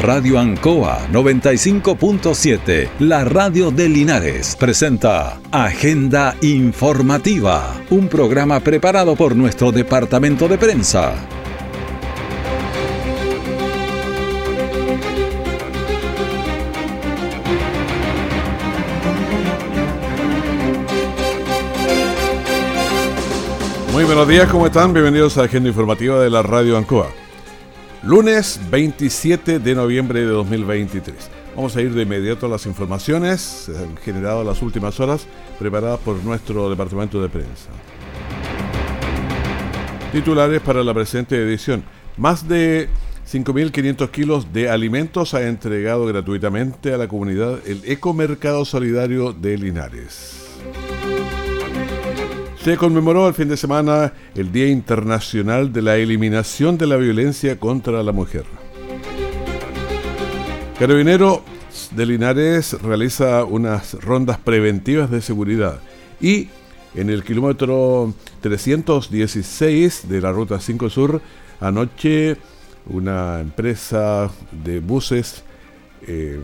Radio Ancoa 95.7, la radio de Linares, presenta Agenda Informativa, un programa preparado por nuestro departamento de prensa. Muy buenos días, ¿cómo están? Bienvenidos a Agenda Informativa de la Radio Ancoa. Lunes 27 de noviembre de 2023. Vamos a ir de inmediato a las informaciones generadas las últimas horas, preparadas por nuestro departamento de prensa. Titulares para la presente edición. Más de 5.500 kilos de alimentos ha entregado gratuitamente a la comunidad el Ecomercado Solidario de Linares. Se conmemoró el fin de semana el Día Internacional de la Eliminación de la Violencia contra la Mujer. Carabinero de Linares realiza unas rondas preventivas de seguridad y en el kilómetro 316 de la Ruta 5 Sur, anoche una empresa de buses, eh,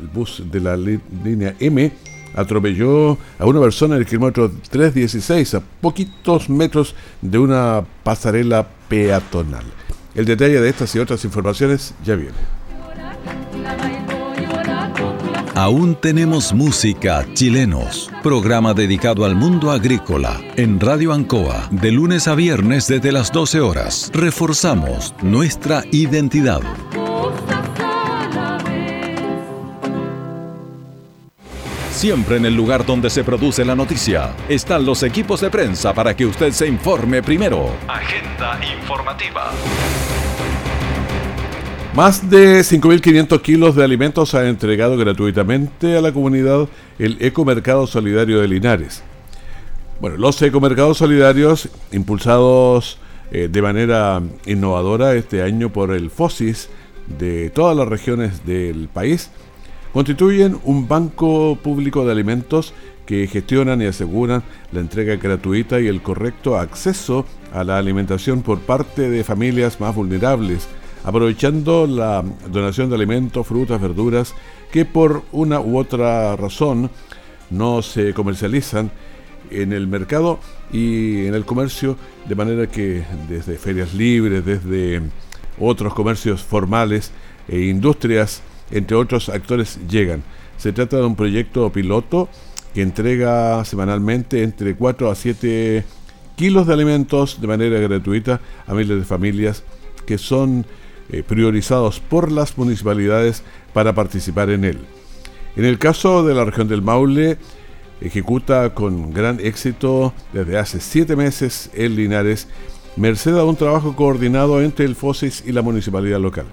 el bus de la línea M, atropelló a una persona en el kilómetro 316, a poquitos metros de una pasarela peatonal. El detalle de estas y otras informaciones ya viene. Aún tenemos música chilenos, programa dedicado al mundo agrícola en Radio Ancoa, de lunes a viernes desde las 12 horas. Reforzamos nuestra identidad. Siempre en el lugar donde se produce la noticia están los equipos de prensa para que usted se informe primero. Agenda informativa. Más de 5.500 kilos de alimentos ha entregado gratuitamente a la comunidad el Ecomercado Solidario de Linares. Bueno, los ecomercados solidarios, impulsados eh, de manera innovadora este año por el FOSIS de todas las regiones del país, constituyen un banco público de alimentos que gestionan y aseguran la entrega gratuita y el correcto acceso a la alimentación por parte de familias más vulnerables, aprovechando la donación de alimentos, frutas, verduras que por una u otra razón no se comercializan en el mercado y en el comercio, de manera que desde ferias libres, desde otros comercios formales e industrias entre otros actores, llegan. Se trata de un proyecto piloto que entrega semanalmente entre 4 a 7 kilos de alimentos de manera gratuita a miles de familias que son eh, priorizados por las municipalidades para participar en él. En el caso de la región del Maule, ejecuta con gran éxito desde hace siete meses en Linares, merced a un trabajo coordinado entre el FOSIS y la municipalidad local.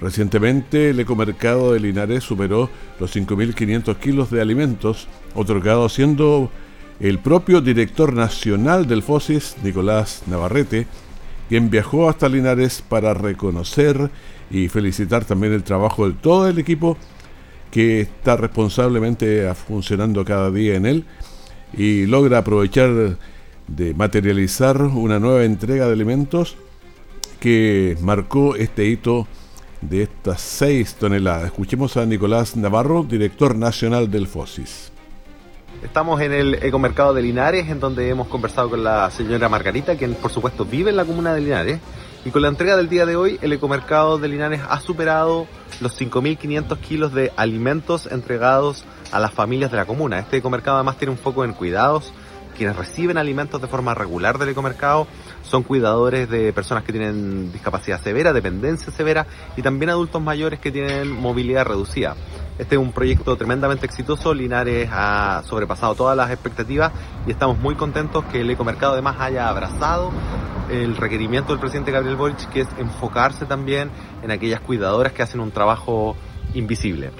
Recientemente, el ecomercado de Linares superó los 5.500 kilos de alimentos otorgados, siendo el propio director nacional del FOSIS, Nicolás Navarrete, quien viajó hasta Linares para reconocer y felicitar también el trabajo de todo el equipo que está responsablemente funcionando cada día en él y logra aprovechar de materializar una nueva entrega de alimentos que marcó este hito de estas 6 toneladas. Escuchemos a Nicolás Navarro, director nacional del FOSIS. Estamos en el ecomercado de Linares, en donde hemos conversado con la señora Margarita, quien por supuesto vive en la comuna de Linares. Y con la entrega del día de hoy, el ecomercado de Linares ha superado los 5.500 kilos de alimentos entregados a las familias de la comuna. Este ecomercado además tiene un foco en cuidados. Quienes reciben alimentos de forma regular del ecomercado son cuidadores de personas que tienen discapacidad severa, dependencia severa y también adultos mayores que tienen movilidad reducida. Este es un proyecto tremendamente exitoso, Linares ha sobrepasado todas las expectativas y estamos muy contentos que el ecomercado además haya abrazado el requerimiento del presidente Gabriel Boric, que es enfocarse también en aquellas cuidadoras que hacen un trabajo invisible.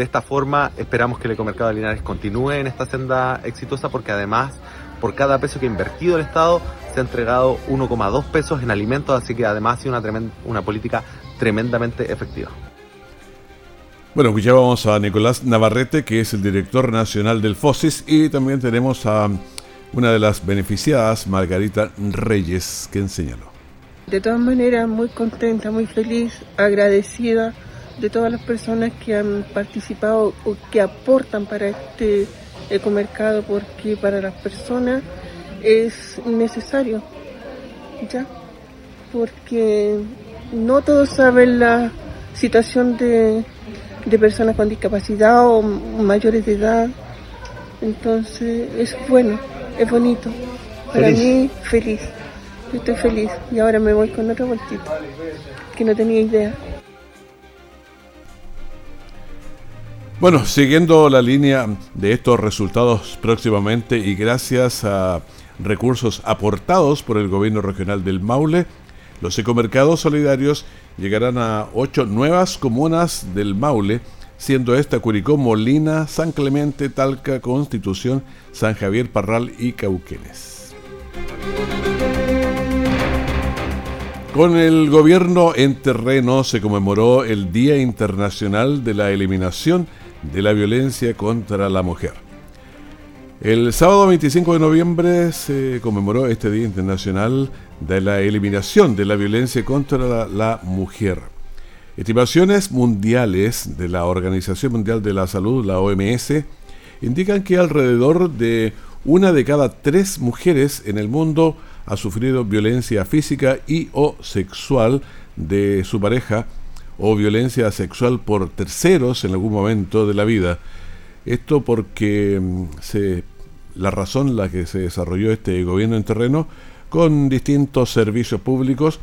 De esta forma esperamos que el ecomercado de Linares continúe en esta senda exitosa porque además por cada peso que ha invertido el Estado se ha entregado 1,2 pesos en alimentos, así que además ha sido una, una política tremendamente efectiva. Bueno, pues ya vamos a Nicolás Navarrete, que es el director nacional del FOSIS, y también tenemos a una de las beneficiadas, Margarita Reyes, que enseñaló. De todas maneras, muy contenta, muy feliz, agradecida de todas las personas que han participado o que aportan para este ecomercado porque para las personas es necesario, ¿ya? Porque no todos saben la situación de, de personas con discapacidad o mayores de edad, entonces es bueno, es bonito. Para mí, feliz. estoy feliz y ahora me voy con otro vueltito que no tenía idea. Bueno, siguiendo la línea de estos resultados próximamente y gracias a recursos aportados por el gobierno regional del Maule, los ecomercados solidarios llegarán a ocho nuevas comunas del Maule, siendo esta Curicó, Molina, San Clemente, Talca, Constitución, San Javier, Parral y Cauquenes. Con el gobierno en terreno se conmemoró el Día Internacional de la Eliminación de la violencia contra la mujer. El sábado 25 de noviembre se conmemoró este Día Internacional de la Eliminación de la Violencia contra la, Mujer. Estimaciones mundiales de la Organización Mundial de la Salud, la OMS, indican que alrededor de una de cada tres mujeres en el mundo ha sufrido violencia física y o sexual de su pareja o violencia sexual por terceros en algún momento de la vida. Esto porque mm, se, la razón la que se desarrolló este gobierno en terreno con distintos servicios públicos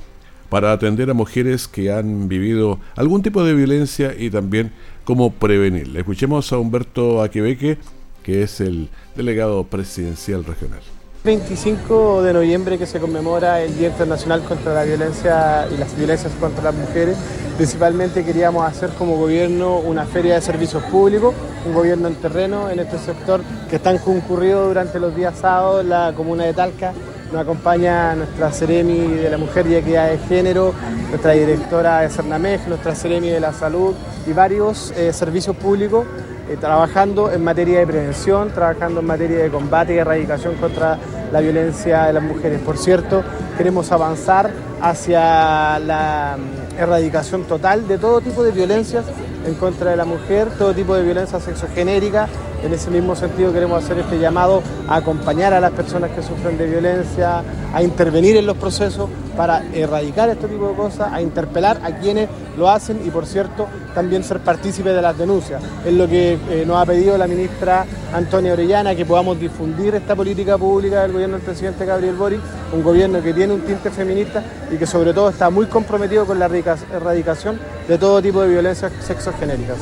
para atender a mujeres que han vivido algún tipo de violencia y también cómo prevenirla. Escuchemos a Humberto Aquebeque, que es el delegado presidencial regional. 25 de noviembre que se conmemora el Día Internacional contra la Violencia y las Violencias contra las Mujeres. Principalmente queríamos hacer como gobierno una feria de servicios públicos, un gobierno en terreno en este sector que están concurridos durante los días sábados en la comuna de Talca. Nos acompaña nuestra Ceremi de la Mujer y Equidad de Género, nuestra directora de Cernamej, nuestra Ceremi de la Salud y varios eh, servicios públicos eh, trabajando en materia de prevención, trabajando en materia de combate y erradicación contra la violencia de las mujeres. Por cierto, queremos avanzar hacia la mm, erradicación total de todo tipo de violencias en contra de la mujer, todo tipo de violencia sexogenérica. En ese mismo sentido queremos hacer este llamado a acompañar a las personas que sufren de violencia, a intervenir en los procesos para erradicar este tipo de cosas, a interpelar a quienes lo hacen y, por cierto, también ser partícipes de las denuncias. Es lo que eh, nos ha pedido la ministra Antonia Orellana, que podamos difundir esta política pública del gobierno del presidente Gabriel Boric, un gobierno que tiene un tinte feminista y que sobre todo está muy comprometido con la erradicación de todo tipo de violencias sexogenéricas.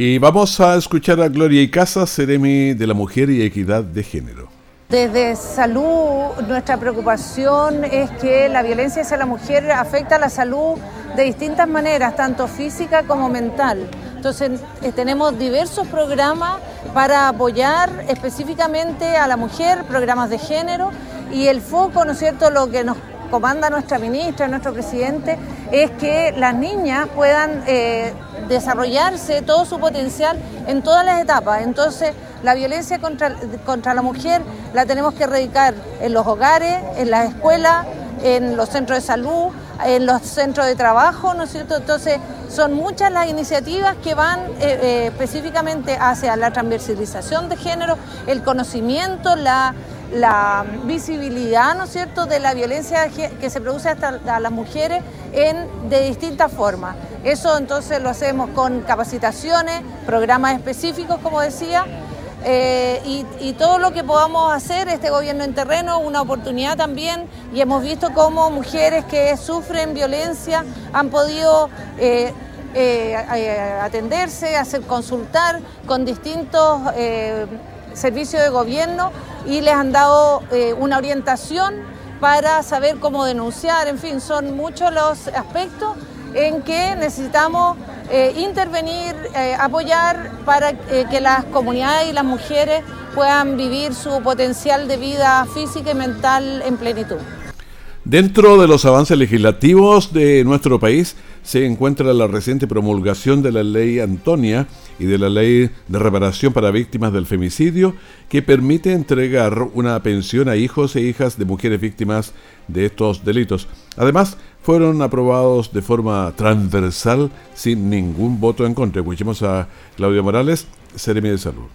Y vamos a escuchar a Gloria Icaza, Seremi de la Mujer y Equidad de Género. Desde salud, nuestra preocupación es que la violencia hacia la mujer afecta a la salud de distintas maneras, tanto física como mental. Entonces, eh, tenemos diversos programas para apoyar específicamente a la mujer, programas de género, y el foco, ¿no es cierto?, lo que nos comanda nuestra ministra, nuestro presidente, es que las niñas puedan eh, desarrollarse todo su potencial en todas las etapas. Entonces, la violencia contra, contra la mujer la tenemos que erradicar en los hogares, en las escuelas, en los centros de salud, en los centros de trabajo, ¿no es cierto? Entonces, son muchas las iniciativas que van eh, eh, específicamente hacia la transversalización de género, el conocimiento, la, la visibilidad, ¿no cierto?, de la violencia que se produce hasta a las mujeres en, de distintas formas. Eso entonces lo hacemos con capacitaciones, programas específicos, como decía, eh, y, todo lo que podamos hacer, este gobierno en terreno, una oportunidad también, y hemos visto cómo mujeres que sufren violencia han podido eh, eh, atenderse, hacer consultar con distintos servicios de gobierno y les han dado una orientación para saber cómo denunciar, en fin, son muchos los aspectos en que necesitamos eh, intervenir, eh, apoyar para eh, que las comunidades y las mujeres puedan vivir su potencial de vida física y mental en plenitud. Dentro de los avances legislativos de nuestro país se encuentra la reciente promulgación de la ley Antonia y de la ley de reparación para víctimas del femicidio que permite entregar una pensión a hijos e hijas de mujeres víctimas de estos delitos. Además, fueron aprobados de forma transversal sin ningún voto en contra. Escuchemos a Claudia Morales, Seremi de Salud.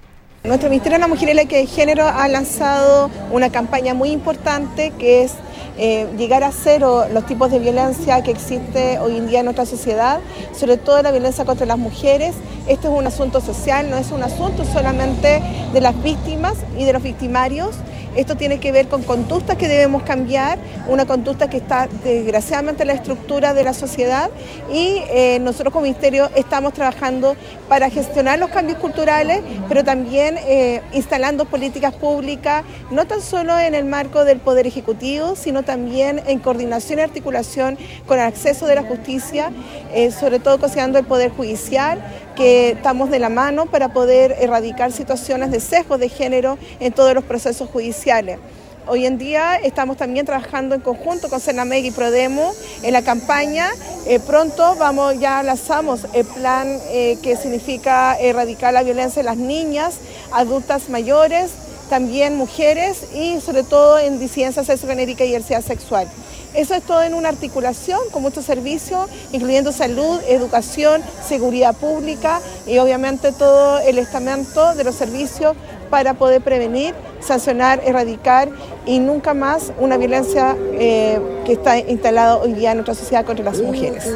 Nuestro Ministerio de la Mujer y la de Género ha lanzado una campaña muy importante que es eh, llegar a cero los tipos de violencia que existe hoy en día en nuestra sociedad, sobre todo la violencia contra las mujeres. Este es un asunto social, no es un asunto solamente de las víctimas y de los victimarios, esto tiene que ver con conductas que debemos cambiar, una conducta que está desgraciadamente en la estructura de la sociedad y eh, nosotros como Ministerio estamos trabajando para gestionar los cambios culturales, pero también eh, instalando políticas públicas, no tan solo en el marco del Poder Ejecutivo, sino también en coordinación y articulación con el acceso de la justicia, eh, sobre todo considerando el Poder Judicial, que estamos de la mano para poder erradicar situaciones de sesgo de género en todos los procesos judiciales. Hoy en día estamos también trabajando en conjunto con Senameg y Prodemo en la campaña. Eh, pronto vamos, ya lanzamos el plan eh, que significa erradicar la violencia en las niñas, adultas mayores, también mujeres y sobre todo en disidencia sexogenérica y diversidad sexual. Eso es todo en una articulación con muchos servicios, incluyendo salud, educación, seguridad pública y obviamente todo el estamento de los servicios para poder prevenir, sancionar, erradicar y nunca más una violencia eh, que está instalada hoy día en nuestra sociedad contra las mujeres.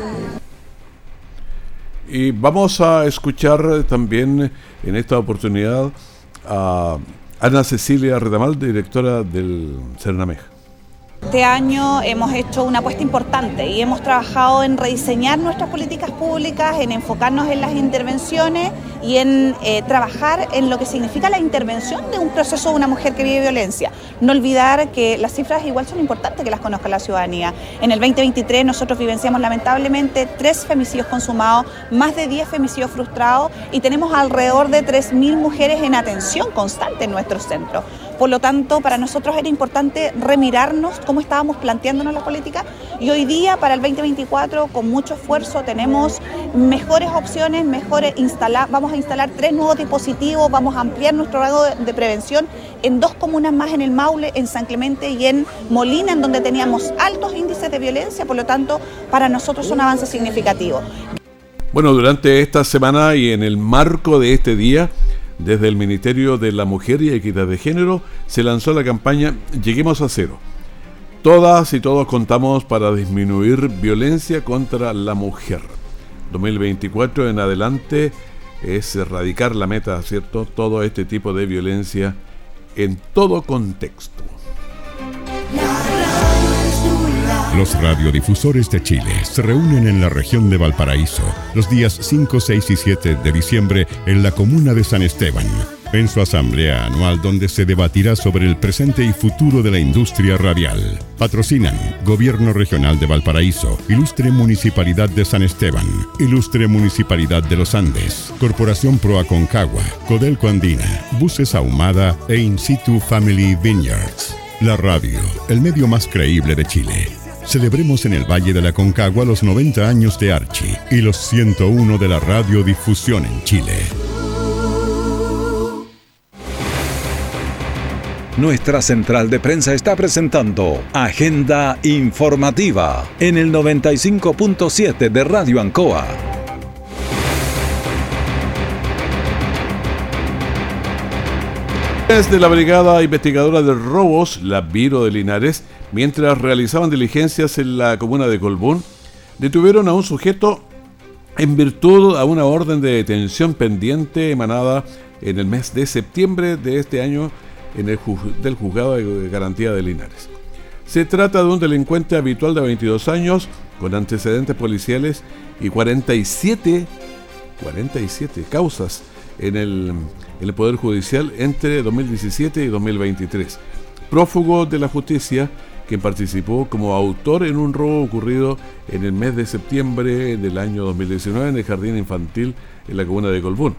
Y vamos a escuchar también en esta oportunidad a Ana Cecilia Redamal, directora del Cernameja. Este año hemos hecho una apuesta importante y hemos trabajado en rediseñar nuestras políticas públicas, en enfocarnos en las intervenciones y en eh, trabajar en lo que significa la intervención de un proceso de una mujer que vive violencia. No olvidar que las cifras igual son importantes que las conozca la ciudadanía. En el 2023 nosotros vivenciamos lamentablemente tres femicidios consumados, más de 10 femicidios frustrados y tenemos alrededor de 3.000 mujeres en atención constante en nuestro centro. Por lo tanto, para nosotros era importante remirarnos cómo estábamos planteándonos la política y hoy día, para el 2024, con mucho esfuerzo, tenemos mejores opciones, mejores instalar, vamos a instalar tres nuevos dispositivos, vamos a ampliar nuestro grado de prevención en dos comunas más en el Maule, en San Clemente y en Molina, en donde teníamos altos índices de violencia, por lo tanto, para nosotros es un avance significativo. Bueno, durante esta semana y en el marco de este día, desde el Ministerio de la Mujer y Equidad de Género se lanzó la campaña Lleguemos a cero. Todas y todos contamos para disminuir violencia contra la mujer. 2024 en adelante es erradicar la meta, ¿cierto? Todo este tipo de violencia en todo contexto. Los radiodifusores de Chile se reúnen en la región de Valparaíso los días 5, 6 y 7 de diciembre en la comuna de San Esteban, en su asamblea anual donde se debatirá sobre el presente y futuro de la industria radial. Patrocinan Gobierno Regional de Valparaíso, Ilustre Municipalidad de San Esteban, Ilustre Municipalidad de los Andes, Corporación Pro Aconcagua, Codelco Andina, Buses Ahumada e In Situ Family Vineyards. La radio, el medio más creíble de Chile. Celebremos en el Valle de la Concagua los 90 años de Archie y los 101 de la radiodifusión en Chile. Nuestra central de prensa está presentando Agenda Informativa en el 95.7 de Radio Ancoa. Desde la Brigada Investigadora de Robos, la Viro de Linares, mientras realizaban diligencias en la comuna de Colbún, detuvieron a un sujeto en virtud a una orden de detención pendiente emanada en el mes de septiembre de este año en el del juzgado de garantía de Linares. Se trata de un delincuente habitual de 22 años con antecedentes policiales y 47, 47 causas en el, en el Poder Judicial entre 2017 y 2023. Prófugo de la justicia quien participó como autor en un robo ocurrido en el mes de septiembre del año 2019 en el jardín infantil en la comuna de Colbún,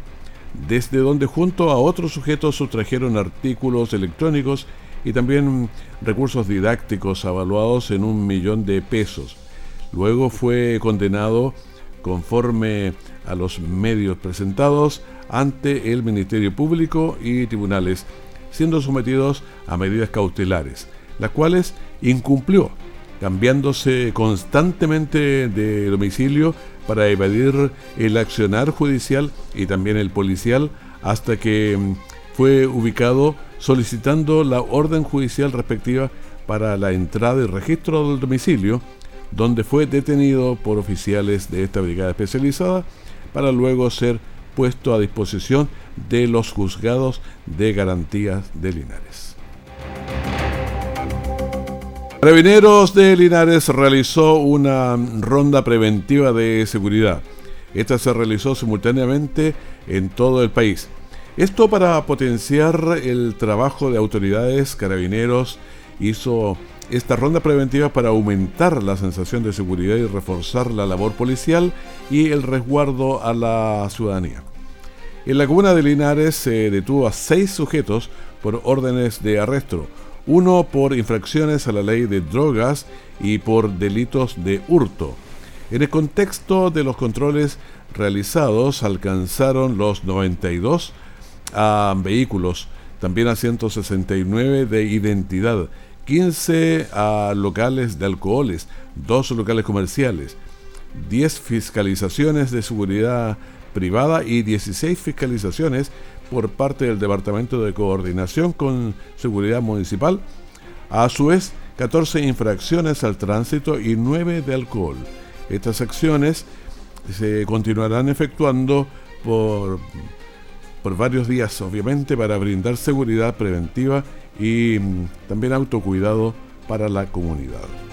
desde donde junto a otros sujetos sustrajeron artículos electrónicos y también recursos didácticos avaluados en un millón de pesos. Luego fue condenado conforme a los medios presentados ante el Ministerio Público y tribunales, siendo sometidos a medidas cautelares, las cuales incumplió, cambiándose constantemente de domicilio para evadir el accionar judicial y también el policial hasta que mm, fue ubicado solicitando la orden judicial respectiva para la entrada y registro del domicilio, donde fue detenido por oficiales de esta brigada especializada para luego ser puesto a disposición de los juzgados de garantías de Linares. Carabineros de Linares realizó una ronda preventiva de seguridad. Esta se realizó simultáneamente en todo el país. Esto para potenciar el trabajo de autoridades, carabineros, hizo esta ronda preventiva para aumentar la sensación de seguridad y reforzar la labor policial y el resguardo a la ciudadanía. En la comuna de Linares se detuvo a seis sujetos por órdenes de arresto, uno por infracciones a la ley de drogas y por delitos de hurto. En el contexto de los controles realizados alcanzaron los 92 a vehículos, también a 169 de identidad, 15 a locales de alcoholes, 2 locales comerciales, 10 fiscalizaciones de seguridad privada y 16 fiscalizaciones por parte del Departamento de Coordinación con Seguridad Municipal. A su vez, 14 infracciones al tránsito y 9 de alcohol. Estas acciones se continuarán efectuando por, por varios días, obviamente, para brindar seguridad preventiva y mm, también autocuidado para la comunidad.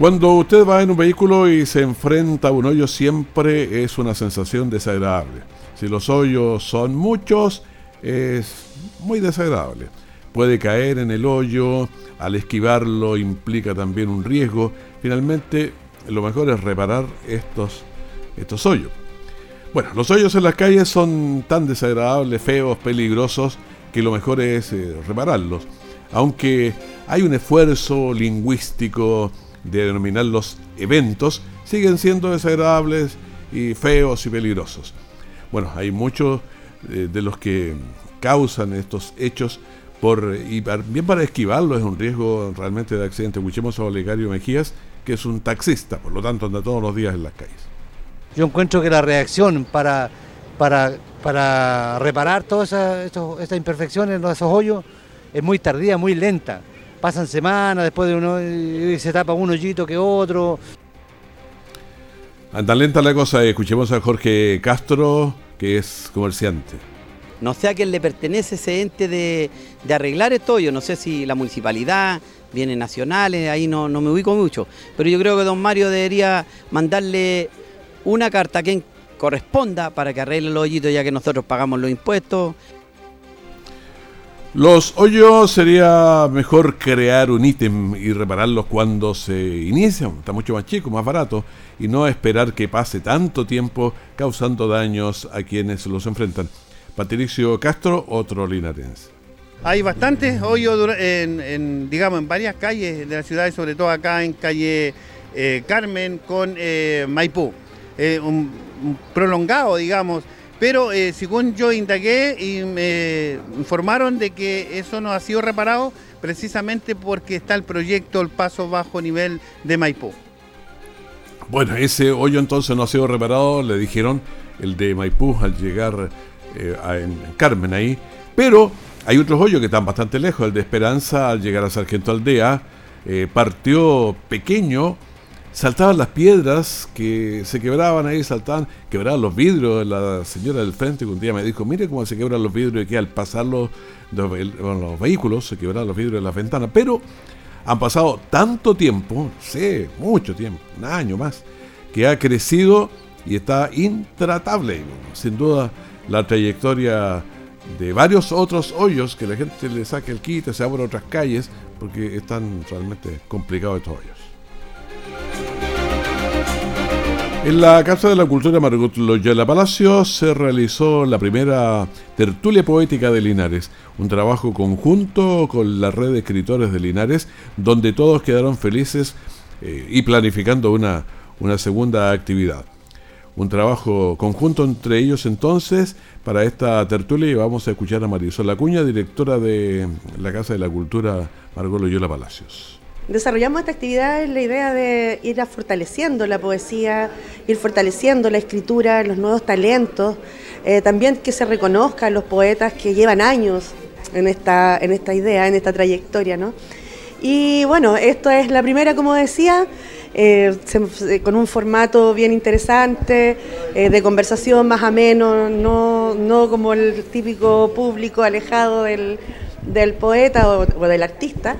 Cuando usted va en un vehículo y se enfrenta a un hoyo siempre es una sensación desagradable. Si los hoyos son muchos, es muy desagradable. Puede caer en el hoyo, al esquivarlo implica también un riesgo. Finalmente, lo mejor es reparar estos, estos hoyos. Bueno, los hoyos en las calles son tan desagradables, feos, peligrosos, que lo mejor es eh, repararlos. Aunque hay un esfuerzo lingüístico, de denominar los eventos, siguen siendo desagradables y feos y peligrosos. Bueno, hay muchos eh, de los que causan estos hechos por, y bien para esquivarlo es un riesgo realmente de accidente. Escuchemos a Olegario Mejías, que es un taxista, por lo tanto anda todos los días en las calles. Yo encuentro que la reacción para, para, para reparar todas estas imperfecciones, esos hoyos, es muy tardía, muy lenta pasan semanas después de uno y se tapa un hoyito que otro. Anda lenta la cosa, escuchemos a Jorge Castro, que es comerciante. No sé a quién le pertenece ese ente de, arreglar esto, yo no sé si la municipalidad, bienes nacionales, ahí no, no me ubico mucho, pero yo creo que don Mario debería mandarle una carta a quien corresponda para que arregle los hoyitos ya que nosotros pagamos los impuestos. Los hoyos sería mejor crear un ítem y repararlos cuando se inician, está mucho más chico, más barato, y no esperar que pase tanto tiempo causando daños a quienes los enfrentan. Patricio Castro, otro linarense. Hay bastantes hoyos en, digamos, en varias calles de la ciudad sobre todo acá en calle eh, Carmen con eh, Maipú. Eh, un prolongado, digamos, pero eh, según yo indagué y me informaron de que eso no ha sido reparado precisamente porque está el proyecto El Paso Bajo Nivel de Maipú. Bueno, ese hoyo entonces no ha sido reparado, le dijeron el de Maipú al llegar eh, en Carmen ahí. Pero hay otros hoyos que están bastante lejos. El de Esperanza al llegar a Sargento Aldea eh, partió pequeño saltaban las piedras que se quebraban ahí, saltaban, quebraban los vidrios. La señora del frente que un día me dijo, mire cómo se quebran los vidrios aquí al pasar los, los, vehículos, se quebraban los vidrios de las ventanas. Pero han pasado tanto tiempo, sé, mucho tiempo, un año más, que ha crecido y está intratable. Sin duda, la trayectoria de varios otros hoyos que la gente le saque el quite, se abren otras calles, porque están realmente complicados estos hoyos. En la Casa de la Cultura Margot Loyola Palacio se realizó la primera tertulia poética de Linares, un trabajo conjunto con la red de escritores de Linares, donde todos quedaron felices eh, y planificando una, una segunda actividad. Un trabajo conjunto entre ellos entonces para esta tertulia y vamos a escuchar a Marisol Acuña, directora de la Casa de la Cultura Margot Loyola Palacios. Desarrollamos esta actividad en la idea de ir fortaleciendo la poesía, ir fortaleciendo la escritura, los nuevos talentos, eh, también que se reconozcan los poetas que llevan años en esta, en esta idea, en esta trayectoria. ¿no? Y bueno, esto es la primera, como decía, eh, con un formato bien interesante, eh, de conversación más ameno, no, no como el típico público alejado del, poeta o del artista.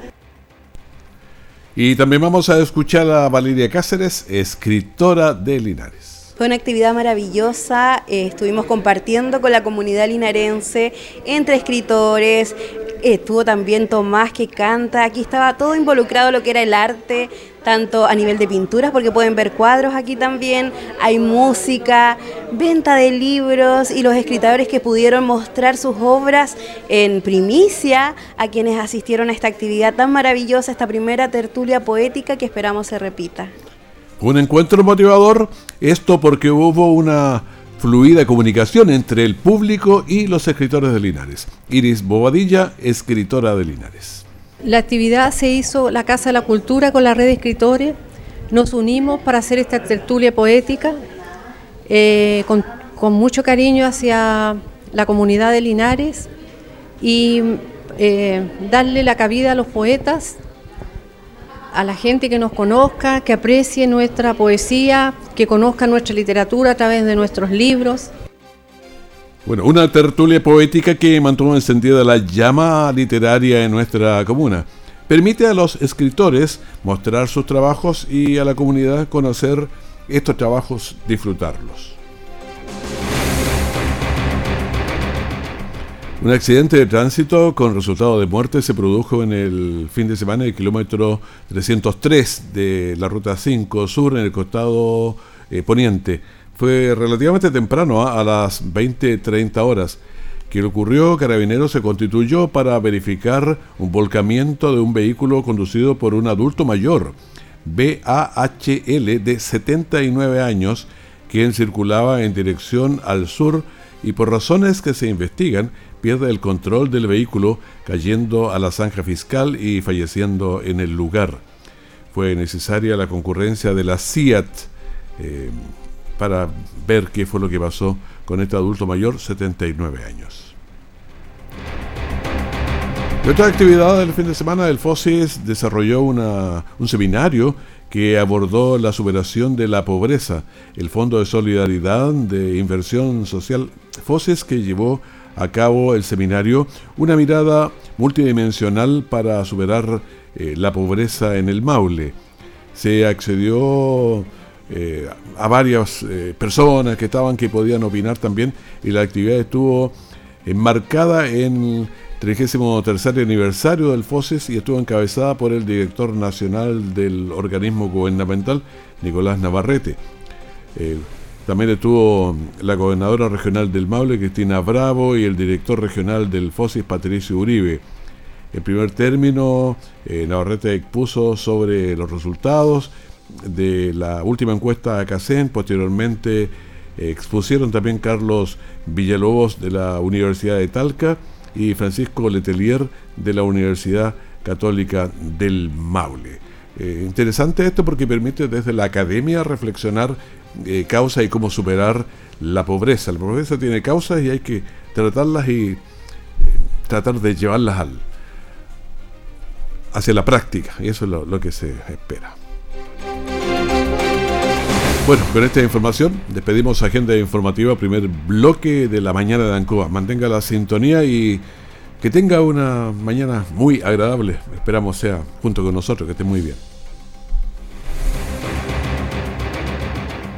Y también vamos a escuchar a Valeria Cáceres, escritora de Linares. Fue una actividad maravillosa, eh, estuvimos compartiendo con la comunidad linarense, entre escritores, estuvo también Tomás que canta, aquí estaba todo involucrado lo que era el arte, tanto a nivel de pinturas, porque pueden ver cuadros aquí también, hay música, venta de libros y los escritores que pudieron mostrar sus obras en primicia a quienes asistieron a esta actividad tan maravillosa, esta primera tertulia poética que esperamos se repita. Un encuentro motivador, esto porque hubo una fluida comunicación entre el público y los escritores de Linares. Iris Bobadilla, escritora de Linares. La actividad se hizo la Casa de la Cultura con la red de escritores. Nos unimos para hacer esta tertulia poética eh, con, mucho cariño hacia la comunidad de Linares y eh, darle la cabida a los poetas, a la gente que nos conozca, que aprecie nuestra poesía, que conozca nuestra literatura a través de nuestros libros. Bueno, una tertulia poética que mantuvo encendida la llama literaria en nuestra comuna. Permite a los escritores mostrar sus trabajos y a la comunidad conocer estos trabajos, disfrutarlos. Un accidente de tránsito con resultado de muerte se produjo en el fin de semana en el kilómetro 303 de la ruta 5 sur en el costado eh, poniente fue relativamente temprano, ¿ah? a las 20.30 horas, que ocurrió. Carabineros se constituyó para verificar un volcamiento de un vehículo conducido por un adulto mayor, BAHL, de 79 años, quien circulaba en dirección al sur y por razones que se investigan, pierde el control del vehículo, cayendo a la zanja fiscal y falleciendo en el lugar. Fue necesaria la concurrencia de la CIAT. Eh, para ver qué fue lo que pasó con este adulto mayor, 79 años. De otra actividad del fin de semana, el FOSIS desarrolló una, un seminario que abordó la superación de la pobreza, el Fondo de Solidaridad de Inversión Social FOSIS que llevó a cabo el seminario Una mirada multidimensional para superar eh, la pobreza en el Maule. Se accedió eh, a varias eh, personas que estaban que podían opinar también y la actividad estuvo enmarcada en el 33 aniversario del FOSES y estuvo encabezada por el director nacional del organismo gubernamental, Nicolás Navarrete. Eh, también estuvo la gobernadora regional del Maule, Cristina Bravo, y el director regional del FOSIS, Patricio Uribe. En primer término, Navarrete expuso sobre los resultados, de la última encuesta a CACEN, posteriormente eh, expusieron también Carlos Villalobos de la Universidad de Talca y Francisco Letelier de la Universidad Católica del Maule. Eh, interesante esto porque permite desde la academia reflexionar eh, causa y cómo superar la pobreza. La pobreza tiene causas y hay que tratarlas y tratar de llevarlas al, hacia la práctica. Y eso es lo que se espera. Bueno, con esta información despedimos Agenda Informativa, primer bloque de la mañana de Ancoa. Mantenga la sintonía y que tenga una mañana muy agradable. Esperamos sea junto con nosotros, que esté muy bien.